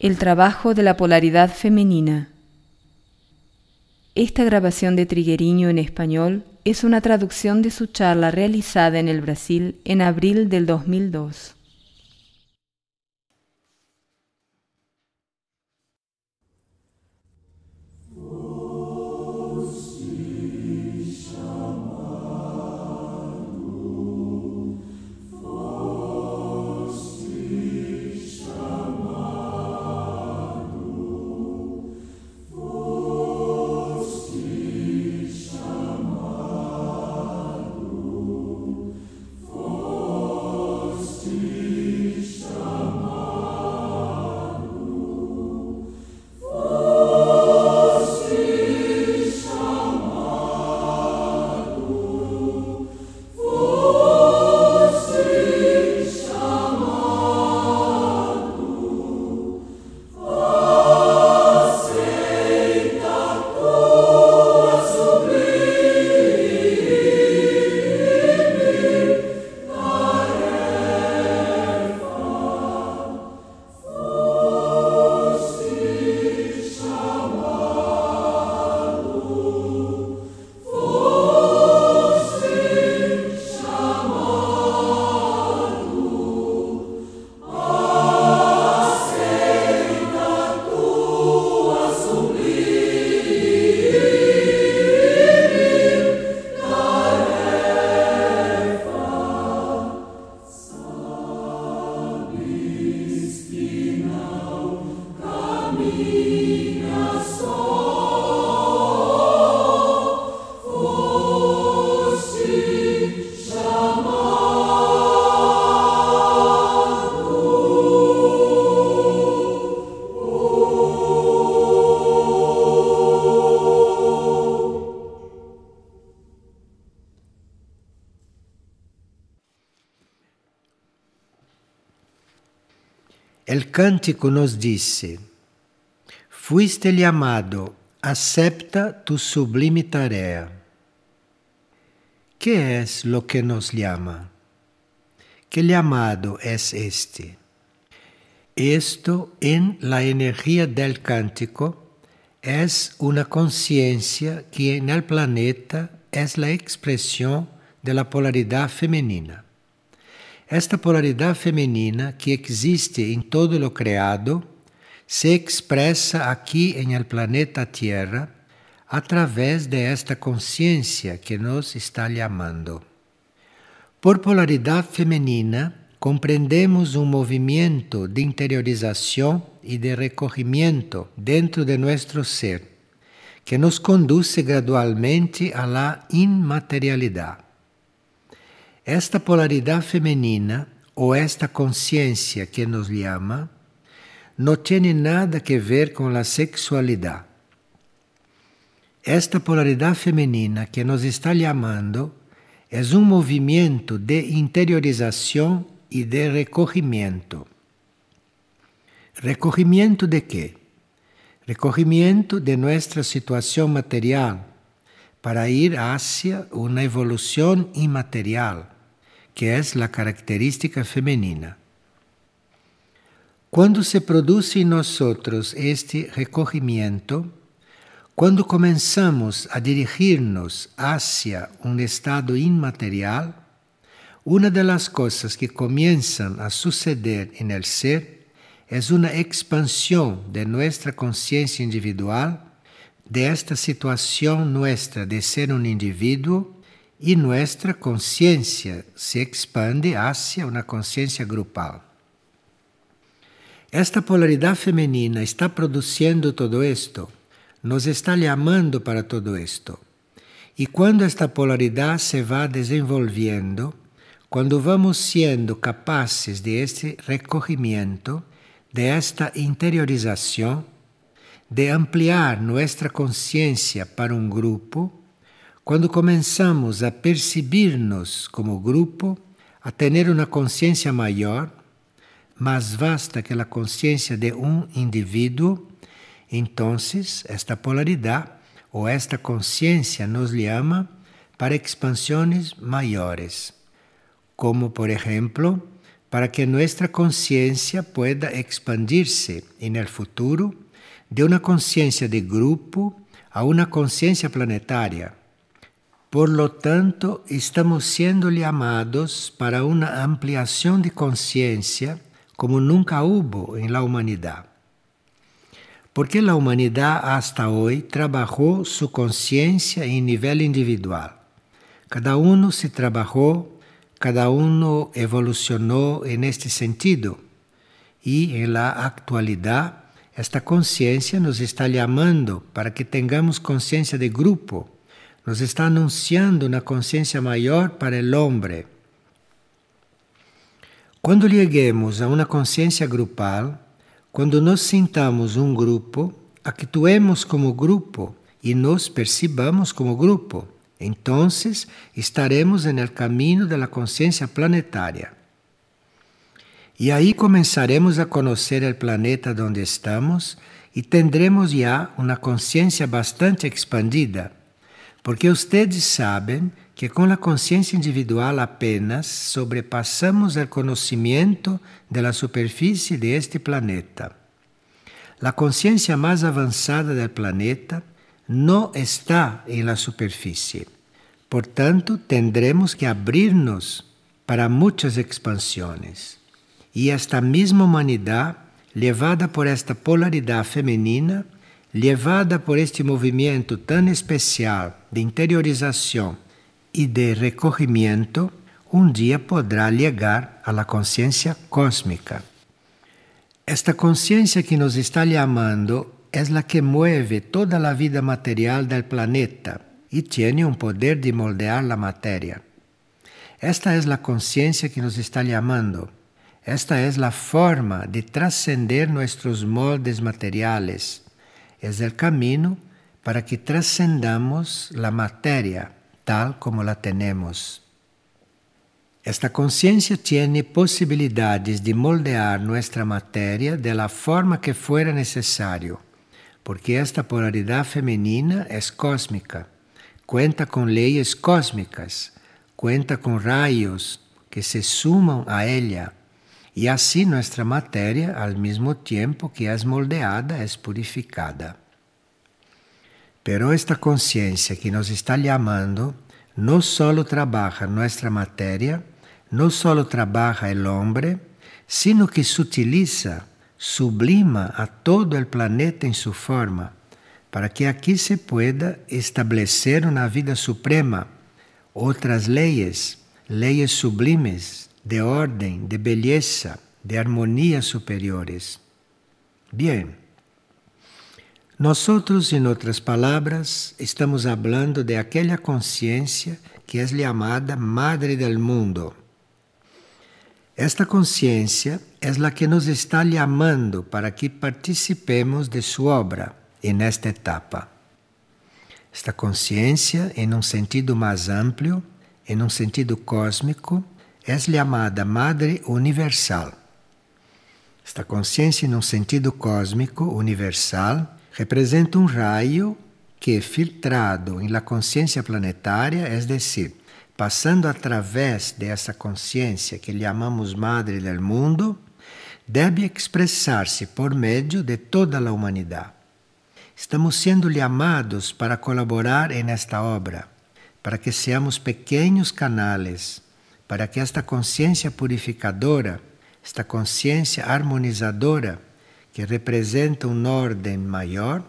El trabajo de la polaridad femenina. Esta grabación de Trigueriño en español es una traducción de su charla realizada en el Brasil en abril del 2002. El cântico nos dice, fuiste llamado, acepta tu sublime tarea. ¿Qué es lo que nos llama? ¿Qué llamado es este? Esto en la energía del cántico es una conciencia que en el planeta es la expresión de la polaridad femenina. Esta polaridade feminina que existe em todo o criado se expressa aqui em el planeta Terra através de esta consciência que nos está chamando. Por polaridade feminina, compreendemos um movimento de interiorização e de recorrimiento dentro de nosso ser, que nos conduz gradualmente à la inmaterialidade. Esta polaridade feminina ou esta consciência que nos chama não tem nada que ver com a sexualidade. Esta polaridade feminina que nos está chamando é um movimento de interiorização e de recorrimiento. Recorrimiento de quê? Recorrimiento de nossa situação material para ir hacia uma evolução imaterial que é a característica feminina. Quando se produz em nós este recorrimiento, quando começamos a dirigir-nos hacia um estado imaterial, uma das coisas que começam a suceder em el ser é uma expansão de nossa consciência individual, de esta nossa de ser um indivíduo e nossa consciência se expande hacia uma consciência grupal. Esta polaridade feminina está produzindo todo isto, nos está chamando para todo isto. E quando esta polaridade se vai desenvolvendo, quando vamos sendo capazes de este recorrimiento, de esta interiorização, de ampliar nossa consciência para um grupo, quando começamos a perceber-nos como grupo, a ter uma consciência maior, mais vasta que a consciência de um indivíduo, então esta polaridade ou esta consciência nos chama para expansões maiores, como por exemplo, para que nuestra conciencia pueda expandirse en el futuro de una conciencia de grupo a una conciencia planetaria. Por lo tanto, estamos siendo llamados para una ampliación de conciencia como nunca hubo en la humanidad. Porque la humanidad hasta hoy trabajó su conciencia en nivel individual. Cada uno se trabajó Cada uno evolucionó en este sentido y en la actualidad esta conciencia nos está llamando para que tengamos conciencia de grupo, nos está anunciando una conciencia mayor para el hombre. Cuando lleguemos a una conciencia grupal, cuando nos sintamos un grupo, actuemos como grupo y nos percibamos como grupo. Entonces estaremos camino de la conciencia planetaria. Y ahí comenzaremos a conocer el planeta donde estamos y tendremos ya una conciencia bastante expandida, porque ustedes saben que con la conciencia individual apenas sobrepasamos el conocimiento de la superficie de planeta. La conciencia más avanzada del planeta no está en la superficie. Por tanto, tendremos que abrirnos para muchas expansiones. Y esta misma humanidad, levada por esta polaridad femenina, levada por este movimiento tan especial de interiorización y de recogimiento, un día podrá llegar a la conciencia cósmica. Esta conciencia que nos está llamando es la que mueve toda la vida material del planeta y tiene un poder de moldear la materia. Esta es la conciencia que nos está llamando. Esta es la forma de trascender nuestros moldes materiales. Es el camino para que trascendamos la materia tal como la tenemos. Esta conciencia tiene posibilidades de moldear nuestra materia de la forma que fuera necesario porque esta polaridad femenina es cósmica, cuenta con leyes cósmicas, cuenta con rayos que se suman a ella, y así nuestra materia, al mismo tiempo que es moldeada, es purificada. Pero esta conciencia que nos está llamando no solo trabaja nuestra materia, no solo trabaja el hombre, sino que se utiliza sublima a todo el planeta en su forma, para que aquí se pueda establecer una vida suprema, otras leyes, leyes sublimes, de orden, de belleza, de armonía superiores. Bien, nosotros, en otras palabras, estamos hablando de aquella conciencia que es llamada Madre del Mundo esta conciencia es la que nos está llamando para que participemos de su obra en esta etapa. Esta conciencia, en un sentido más amplio, en un sentido cósmico, es llamada Madre Universal. Esta conciencia, en un sentido cósmico universal, representa un rayo que, filtrado en la conciencia planetaria, es decir, passando através dessa consciência que chamamos Madre del Mundo, deve expressar-se por meio de toda a humanidade. Estamos sendo chamados para colaborar em esta obra, para que seamos pequenos canales, para que esta consciência purificadora, esta consciência harmonizadora, que representa uma ordem maior,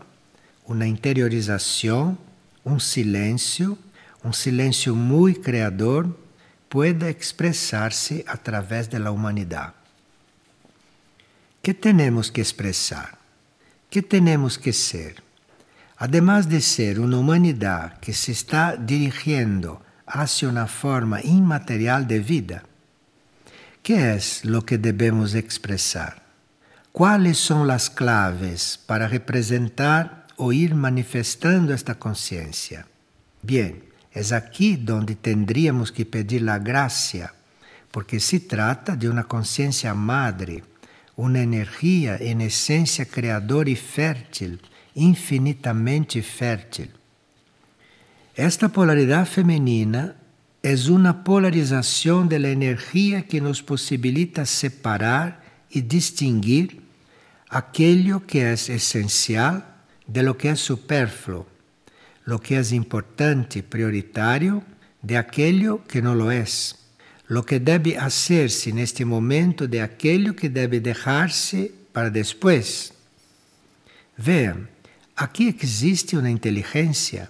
uma interiorização, um silêncio, um silêncio muito creador pueda expressar-se através da humanidade. Que temos que expressar? Que temos que ser? Además de ser uma humanidade que se está dirigindo hacia uma forma inmaterial de vida, que é lo que devemos expressar? Quais são as claves para representar ou ir manifestando esta consciência? Bien, Es aquí donde tendríamos que pedir la gracia, porque se trata de una conciencia madre, una energía en esencia creadora y fértil, infinitamente fértil. Esta polaridad femenina es una polarización de la energía que nos posibilita separar y distinguir aquello que es esencial de lo que es superfluo, lo que es importante, prioritario, de aquello que no lo es, lo que debe hacerse en este momento de aquello que debe dejarse para después. Vean, aquí existe una inteligencia,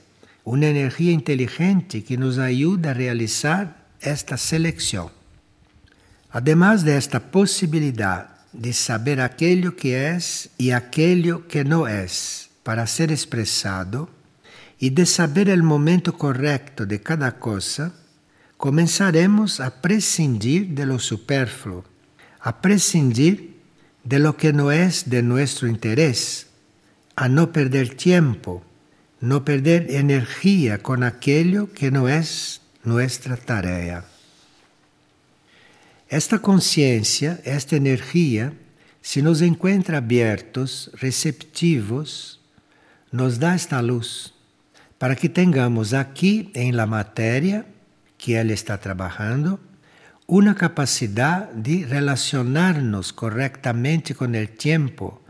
una energía inteligente que nos ayuda a realizar esta selección. Además de esta posibilidad de saber aquello que es y aquello que no es para ser expresado, y de saber el momento correcto de cada cosa, comenzaremos a prescindir de lo superfluo, a prescindir de lo que no es de nuestro interés, a no perder tiempo, no perder energía con aquello que no es nuestra tarea. Esta conciencia, esta energía, si nos encuentra abiertos, receptivos, nos da esta luz para que tengamos aqui em la matéria que ele está trabalhando uma capacidade de relacionar-nos corretamente com o tempo,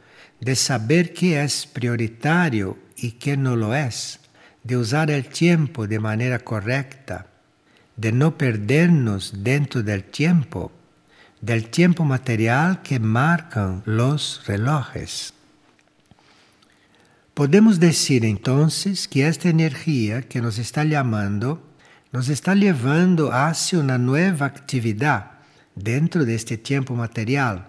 de saber que é prioritário e que não lo é, de usar o tempo de maneira correta, de não perder-nos dentro do tempo, del tempo material que marcam os relojes. Podemos dizer então que esta energia que nos está chamando nos está levando hacia uma nova atividade dentro deste tempo material,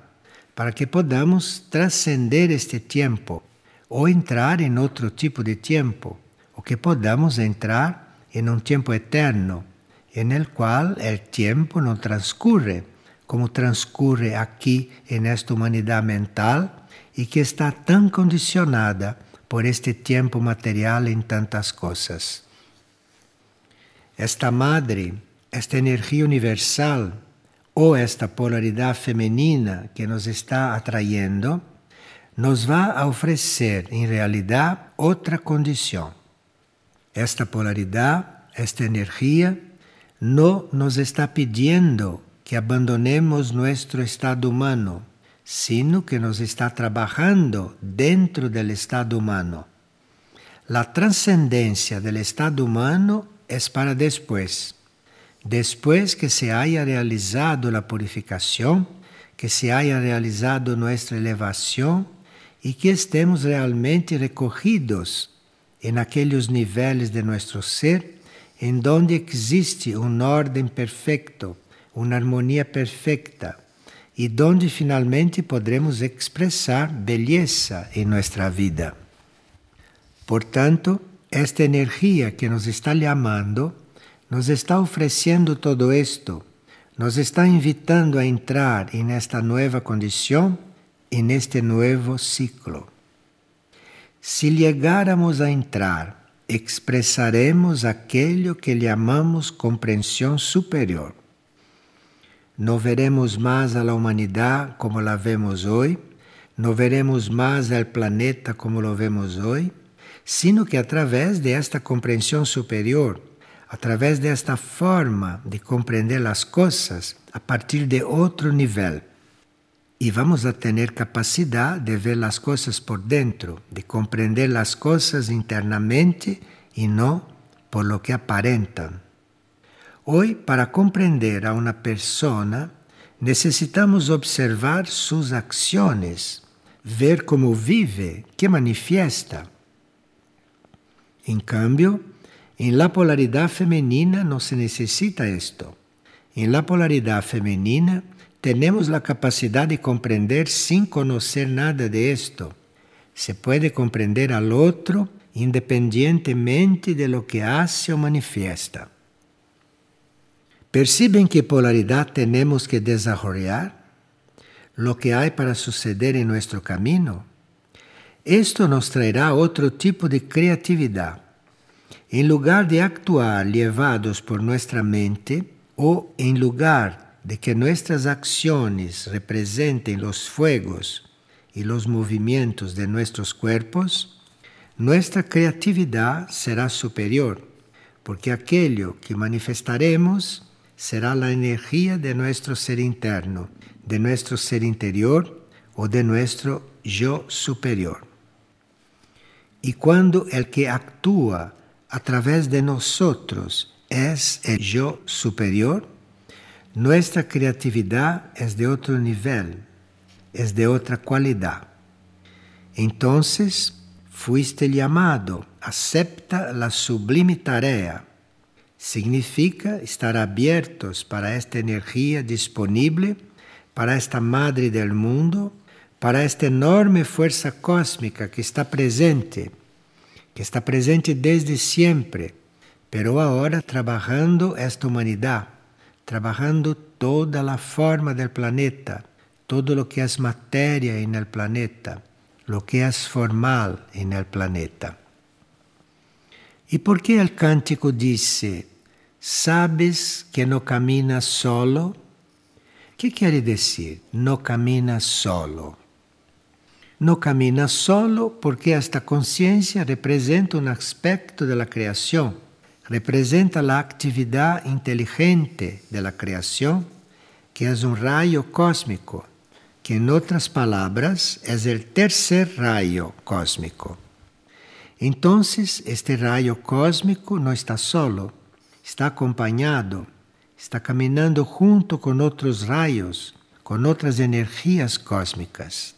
para que podamos trascender este tempo ou entrar em outro tipo de tempo, ou que podamos entrar em um tempo eterno, en el qual o tempo não transcurre como transcurre aqui en esta humanidade mental e que está tão condicionada por este tempo material em tantas coisas. Esta madre, esta energia universal ou esta polaridade feminina que nos está atraindo, nos a oferecer, em realidade, outra condição. Esta polaridade, esta energia, não nos está pedindo que abandonemos nosso estado humano, sino que nos está trabajando dentro del estado humano. La trascendencia del estado humano es para después. Después que se haya realizado la purificación, que se haya realizado nuestra elevación y que estemos realmente recogidos en aquellos niveles de nuestro ser en donde existe un orden perfecto, una armonía perfecta, e donde finalmente podremos expressar beleza em nossa vida. Portanto, esta energia que nos está chamando nos está oferecendo todo isto, nos está invitando a entrar em esta nova condição e neste novo ciclo. Se chegáramos a entrar, expressaremos aquilo que chamamos compreensão superior. No veremos mais a la como la vemos hoje, no veremos mais al planeta como lo vemos hoje, sino que através de esta compreensão superior, através desta forma de compreender as coisas a partir de outro nível. E vamos a ter capacidade de ver as coisas por dentro, de compreender as coisas internamente e não por lo que aparentam. Hoy, para comprender a una persona, necesitamos observar sus acciones, ver cómo vive, qué manifiesta. En cambio, en la polaridad femenina no se necesita esto. En la polaridad femenina tenemos la capacidad de comprender sin conocer nada de esto. Se puede comprender al otro independientemente de lo que hace o manifiesta. ¿Perciben qué polaridad tenemos que desarrollar? Lo que hay para suceder en nuestro camino. Esto nos traerá otro tipo de creatividad. En lugar de actuar llevados por nuestra mente o en lugar de que nuestras acciones representen los fuegos y los movimientos de nuestros cuerpos, nuestra creatividad será superior porque aquello que manifestaremos será la energía de nuestro ser interno, de nuestro ser interior o de nuestro yo superior. Y cuando el que actúa a través de nosotros es el yo superior, nuestra creatividad es de otro nivel, es de otra cualidad. Entonces, fuiste llamado, acepta la sublime tarea. Significa estar abiertos para esta energía disponible, para esta madre del mundo, para esta enorme fuerza cósmica que está presente, que está presente desde siempre, pero ahora trabajando esta humanidad, trabajando toda la forma del planeta, todo lo que es materia en el planeta, lo que es formal en el planeta. ¿Y por qué el cántico dice, sabes que no caminas solo? ¿Qué quiere decir? No caminas solo. No caminas solo porque esta conciencia representa un aspecto de la creación, representa la actividad inteligente de la creación, que es un rayo cósmico, que en otras palabras es el tercer rayo cósmico. Entonces, este rayo cósmico no está solo, está acompañado, está caminando junto con otros rayos, con otras energías cósmicas.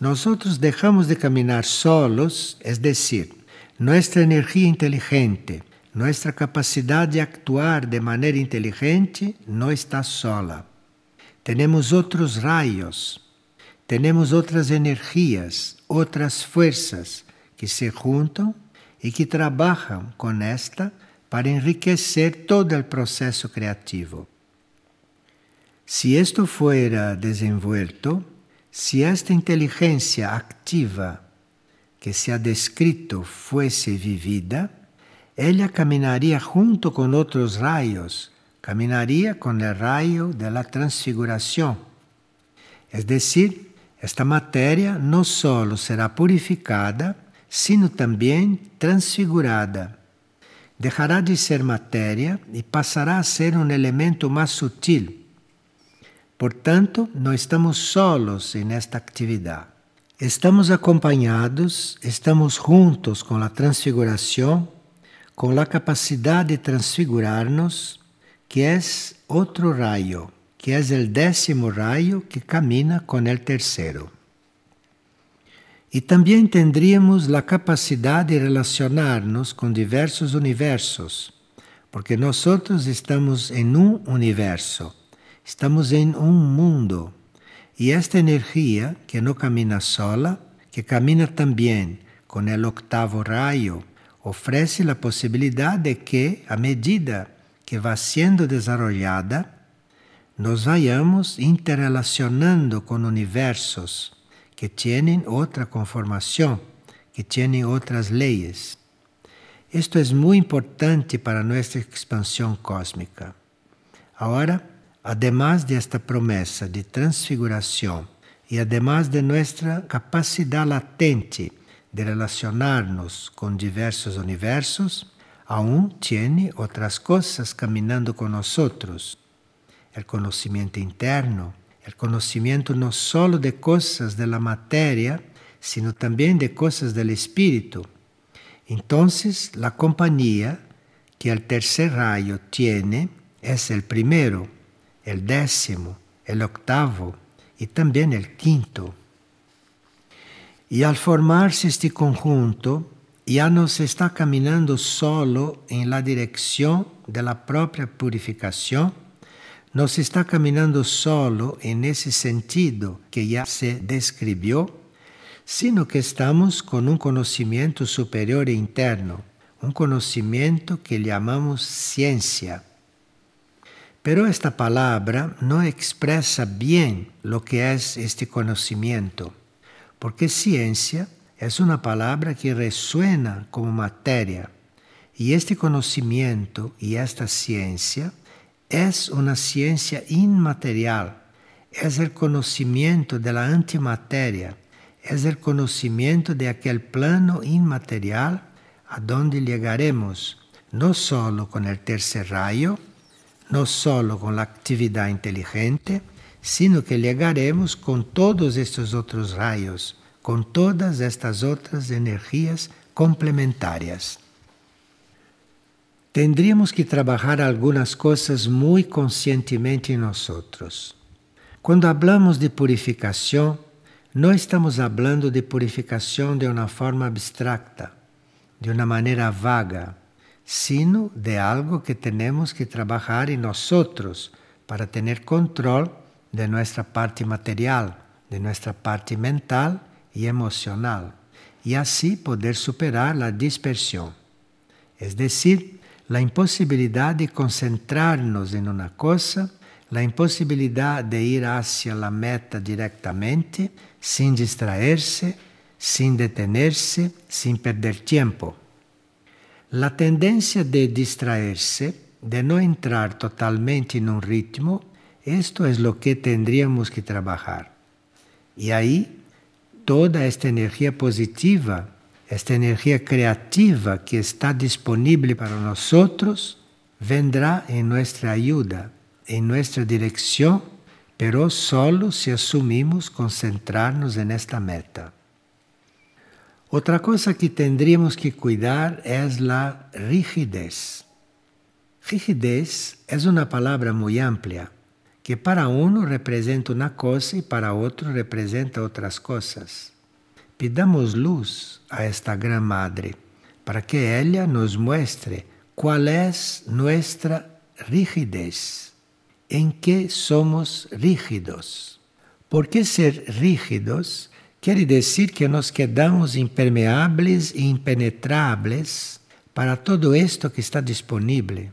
Nosotros dejamos de caminar solos, es decir, nuestra energía inteligente, nuestra capacidad de actuar de manera inteligente no está sola. Tenemos otros rayos, tenemos otras energías, otras fuerzas que se juntam e que trabalham com esta para enriquecer todo o processo criativo. Se isto fuera desenvolto, se esta inteligência activa que se ha descrito fosse vivida, ela caminaria junto com outros raios, caminaria com o raio da transfiguração. É decir, esta matéria não só será purificada, sino também transfigurada. Deixará de ser matéria e passará a ser um elemento mais sutil. Portanto, não estamos solos nesta atividade. Estamos acompanhados, estamos juntos com a transfiguração, com a capacidade de transfigurar-nos, que é outro raio, que é o décimo raio que camina com o terceiro. E também tendríamos a capacidade de relacionar-nos com diversos universos, porque nós estamos em um universo, estamos em um mundo. E esta energia, que não camina sola, que camina também com o octavo raio, oferece a possibilidade de que, à medida que vai sendo desarrollada, nos vayamos interrelacionando com universos que tienen otra conformación, que tienen otras leyes. Esto es muy importante para nuestra expansión cósmica. Ahora, además de esta promesa de transfiguración y además de nuestra capacidad latente de relacionarnos con diversos universos, aún tiene otras cosas caminando con nosotros. El conocimiento interno, el conocimiento no solo de cosas de la materia, sino también de cosas del espíritu. Entonces, la compañía que el tercer rayo tiene es el primero, el décimo, el octavo y también el quinto. Y al formarse este conjunto, ya no se está caminando solo en la dirección de la propia purificación, no se está caminando solo en ese sentido que ya se describió, sino que estamos con un conocimiento superior e interno, un conocimiento que llamamos ciencia. Pero esta palabra no expresa bien lo que es este conocimiento, porque ciencia es una palabra que resuena como materia, y este conocimiento y esta ciencia es una ciencia inmaterial, es el conocimiento de la antimateria, es el conocimiento de aquel plano inmaterial a donde llegaremos no solo con el tercer rayo, no solo con la actividad inteligente, sino que llegaremos con todos estos otros rayos, con todas estas otras energías complementarias. Tendríamos que trabajar algunas cosas muy conscientemente en nosotros. Cuando hablamos de purificación, no estamos hablando de purificación de una forma abstracta, de una manera vaga, sino de algo que tenemos que trabajar en nosotros para tener control de nuestra parte material, de nuestra parte mental y emocional, y así poder superar la dispersión. Es decir, la imposibilidad de concentrarnos en una cosa, la imposibilidad de ir hacia la meta directamente, sin distraerse, sin detenerse, sin perder tiempo. La tendencia de distraerse, de no entrar totalmente en un ritmo, esto es lo que tendríamos que trabajar. Y ahí toda esta energía positiva, esta energía creativa que está disponible para nosotros, vendrá en nuestra ayuda, en nuestra dirección, pero solo si asumimos concentrarnos en esta meta. Otra cosa que tendríamos que cuidar es la rigidez. Rigidez es una palabra muy amplia que para uno representa una cosa y para otro representa otras cosas. Pidamos luz a esta Gran Madre para que ella nos muestre cuál es nuestra rigidez, en qué somos rígidos. ¿Por qué ser rígidos? Quiere decir que nos quedamos impermeables e impenetrables para todo esto que está disponible.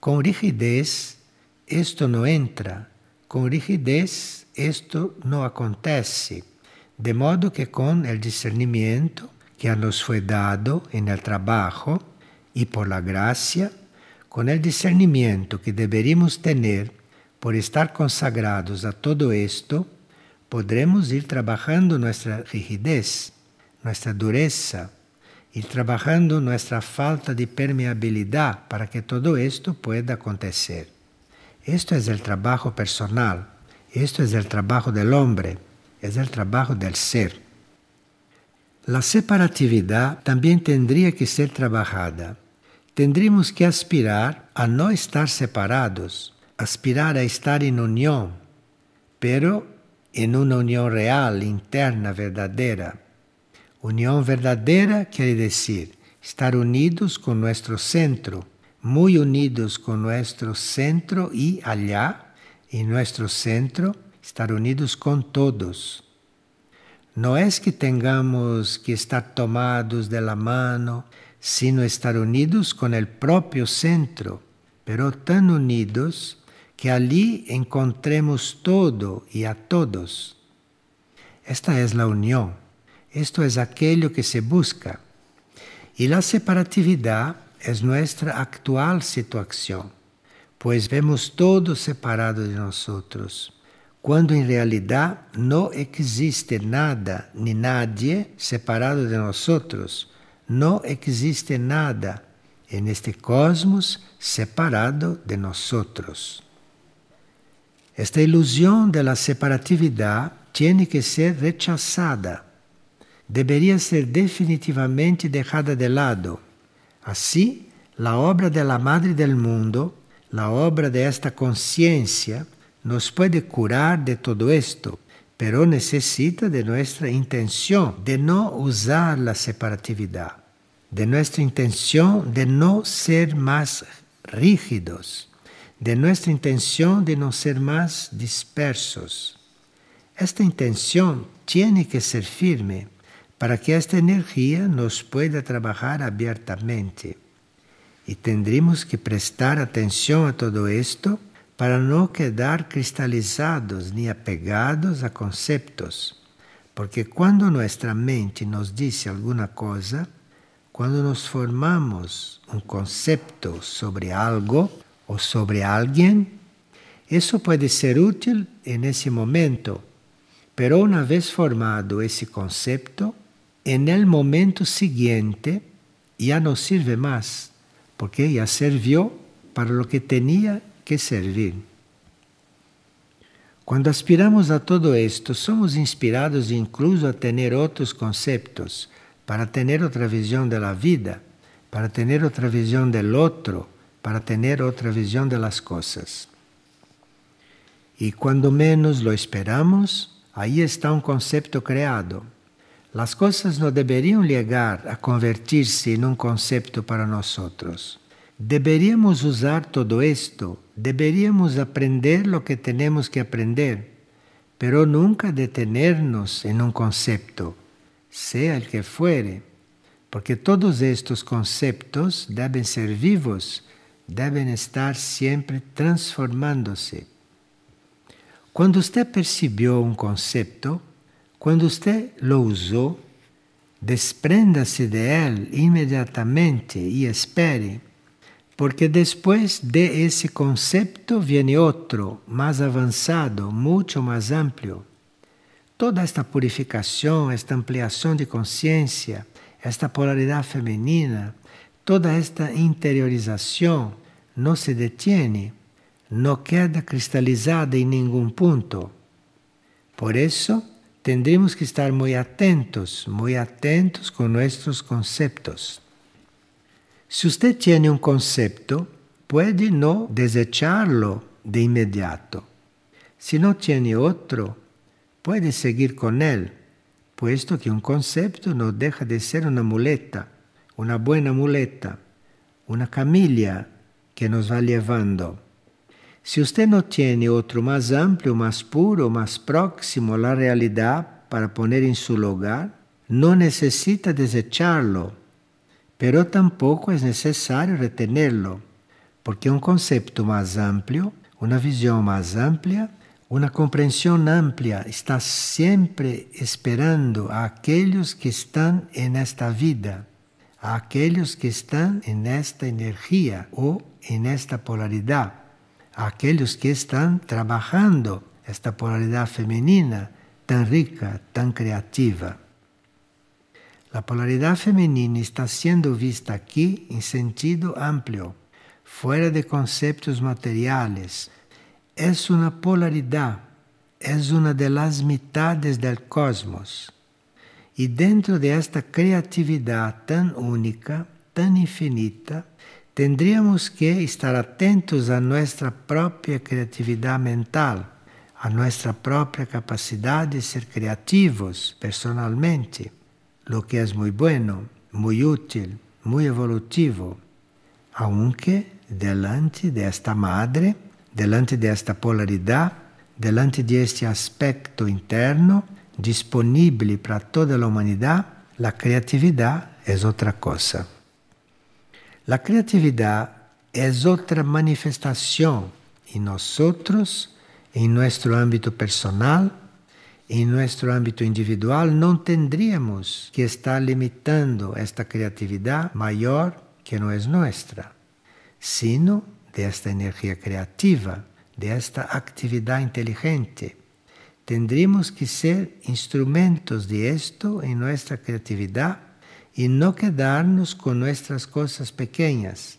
Con rigidez, esto no entra. Con rigidez, esto no acontece. De modo que con el discernimiento que nos fue dado en el trabajo y por la gracia, con el discernimiento que deberíamos tener por estar consagrados a todo esto, podremos ir trabajando nuestra rigidez, nuestra dureza, ir trabajando nuestra falta de permeabilidad para que todo esto pueda acontecer. Esto es el trabajo personal, esto es el trabajo del hombre, es el trabajo del ser. La separatividad también tendría que ser trabajada. Tendríamos que aspirar a no estar separados, aspirar a estar en unión, pero en una unión real, interna, verdadera. Unión verdadera quiere decir estar unidos con nuestro centro, muy unidos con nuestro centro y allá, en nuestro centro, estar unidos con todos. No es que tengamos que estar tomados de la mano, sino estar unidos con el propio centro, pero tan unidos que allí encontremos todo y a todos. Esta es la unión, esto es aquello que se busca. Y la separatividad es nuestra actual situación, pues vemos todo separado de nosotros, cuando en realidad no existe nada ni nadie separado de nosotros, no existe nada en este cosmos separado de nosotros. Esta ilusión de la separatividad tiene que ser rechazada. Debería ser definitivamente dejada de lado. Así, la obra de la Madre del Mundo, la obra de esta conciencia, nos puede curar de todo esto, pero necesita de nuestra intención de no usar la separatividad, de nuestra intención de no ser más rígidos de nuestra intención de no ser más dispersos. Esta intención tiene que ser firme para que esta energía nos pueda trabajar abiertamente. Y tendremos que prestar atención a todo esto para no quedar cristalizados ni apegados a conceptos. Porque cuando nuestra mente nos dice alguna cosa, cuando nos formamos un concepto sobre algo, o sobre alguien, eso puede ser útil en ese momento, pero una vez formado ese concepto, en el momento siguiente ya no sirve más, porque ya sirvió para lo que tenía que servir. Quando aspiramos a todo esto, somos inspirados incluso a ter outros conceptos, para ter outra visão da vida, para ter outra visão do outro, para ter outra visão das coisas. E quando menos lo esperamos, aí está um conceito criado. As coisas não deveriam chegar a convertir-se em um conceito para nós outros. Deberíamos usar todo esto, deberíamos aprender lo que tenemos que aprender, pero nunca detenernos en un concepto, sea el que fuere, porque todos estos conceptos deben ser vivos, deben estar siempre transformándose. Cuando usted percibió un concepto, cuando usted lo usó, despréndase de él inmediatamente y espere porque depois de esse conceito vem outro, mais avançado, muito mais amplo. Toda esta purificação, esta ampliação de consciência, esta polaridade feminina, toda esta interiorização não se detiene, não queda cristalizada em nenhum ponto. Por isso, tendremos que estar muito atentos, muito atentos com nossos conceitos. Si usted tiene un concepto, puede no desecharlo de inmediato. Si no tiene otro, puede seguir con él, puesto que un concepto no deja de ser una muleta, una buena muleta, una camilla que nos va llevando. Si usted no tiene otro más amplio, más puro, más próximo a la para poner en su lugar, no necesita desecharlo pero tampoco es necesario retenerlo, porque un concepto más amplio, una visión más amplia, una comprensión amplia está siempre esperando a aquellos que están en esta vida, a aquellos que están en esta energía o en esta polaridad, a aquellos que están trabajando esta polaridad femenina tan rica, tan creativa. La polaridad femenina está siendo vista aquí en sentido amplio, fuera de conceptos materiales. Es una polaridad, es una de las mitades del cosmos. Y dentro de esta creatividad tan única, tan infinita, tendríamos que estar atentos a nuestra propia creatividad mental, a nuestra propia capacidad de ser creativos personalmente lo que es muy bueno, muy útil, muy evolutivo, aunque delante de esta madre, delante de esta polaridad, delante de este aspecto interno disponible para toda la humanidad, la creatividad es otra cosa. La creatividad es otra manifestación en nosotros, en nuestro ámbito personal, em nosso âmbito individual, não tendríamos que estar limitando esta criatividade maior que não é nossa, sino desta energia criativa, desta atividade inteligente. Tendríamos que ser instrumentos de esto em nossa criatividade e não quedarnos com nossas coisas pequenas.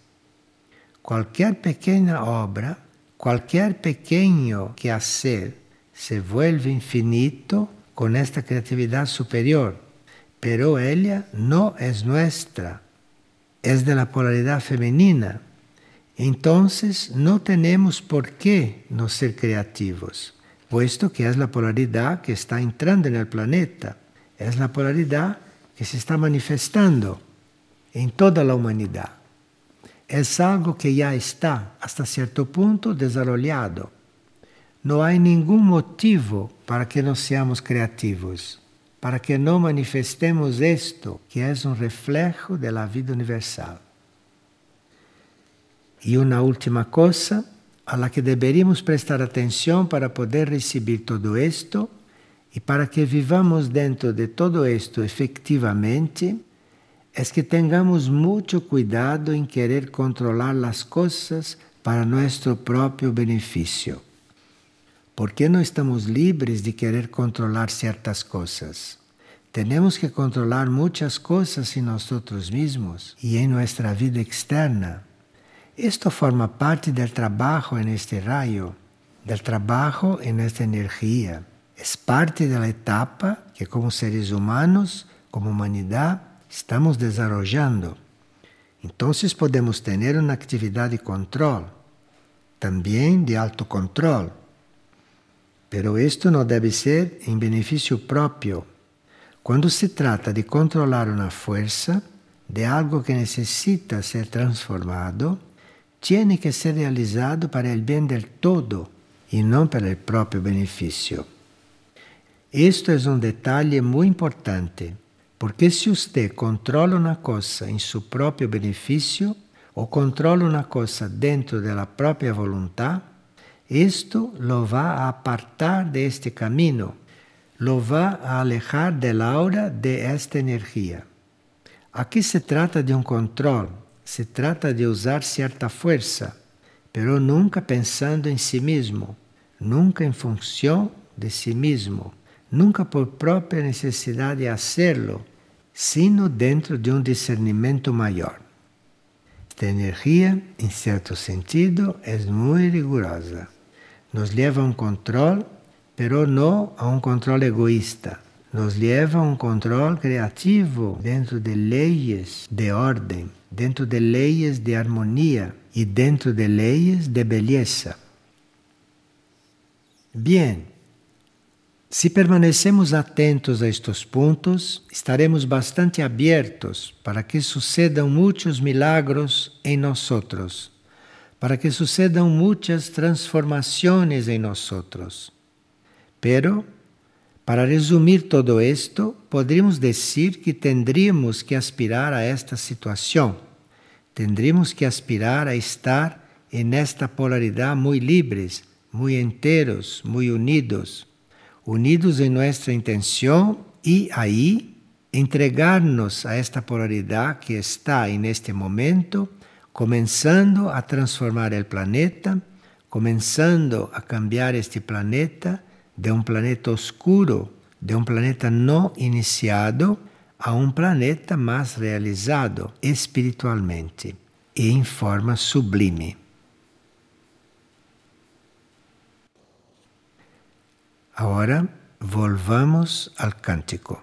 Qualquer pequena obra, qualquer pequeno quehacer se vuelve infinito con esta creatividad superior, pero ella no es nuestra, es de la polaridad femenina. Entonces no tenemos por qué no ser creativos, puesto que es la polaridad que está entrando en el planeta, es la polaridad que se está manifestando en toda la humanidad. Es algo que ya está hasta cierto punto desarrollado não há nenhum motivo para que não seamos criativos, para que não manifestemos isto, que é um reflejo da vida universal. E uma última coisa a la que deveríamos prestar atenção para poder receber todo isto e para que vivamos dentro de todo isto efectivamente, é que tenhamos muito cuidado em querer controlar as coisas para nosso próprio benefício. ¿Por qué no estamos libres de querer controlar ciertas cosas? Tenemos que controlar muchas cosas en nosotros mismos y en nuestra vida externa. Esto forma parte del trabajo en este rayo, del trabajo en esta energía. Es parte de la etapa que como seres humanos, como humanidad, estamos desarrollando. Entonces podemos tener una actividad de control, también de autocontrol. Pero esto no debe ser en beneficio propio. Cuando se trata de controlar una fuerza, de algo que necesita ser transformado, tiene que ser realizado para el bien del todo y no para el propio beneficio. Esto es un detalle muy importante, porque si usted controla una cosa en su propio beneficio o controla una cosa dentro de la propia voluntad, esto lo va a apartar de este camino, lo va a alejar del aura de esta energía. Aquí se trata de un control, se trata de usar cierta fuerza, pero nunca pensando en sí mismo, nunca en función de sí mismo, nunca por propia necesidad de hacerlo, sino dentro de un discernimiento mayor. Esta energía, en cierto sentido, es muy rigurosa. Nos lleva a un control, pero no a un control egoísta nos leva a um controle criativo dentro de leis de ordem, dentro de leis de harmonia e dentro de leis de beleza. Bem, se permanecemos atentos a estes pontos, estaremos bastante abertos para que sucedam muitos milagros em nós outros, para que sucedam muitas transformações em nós outros. Pero para resumir todo esto, podríamos decir que tendríamos que aspirar a esta situación. Tendríamos que aspirar a estar en esta polaridad muy libres, muy enteros, muy unidos, unidos en nuestra intención y ahí entregarnos a esta polaridad que está en este momento, comenzando a transformar el planeta, comenzando a cambiar este planeta de um planeta oscuro, de um planeta não iniciado, a um planeta mais realizado espiritualmente e em forma sublime. Agora volvamos ao cântico.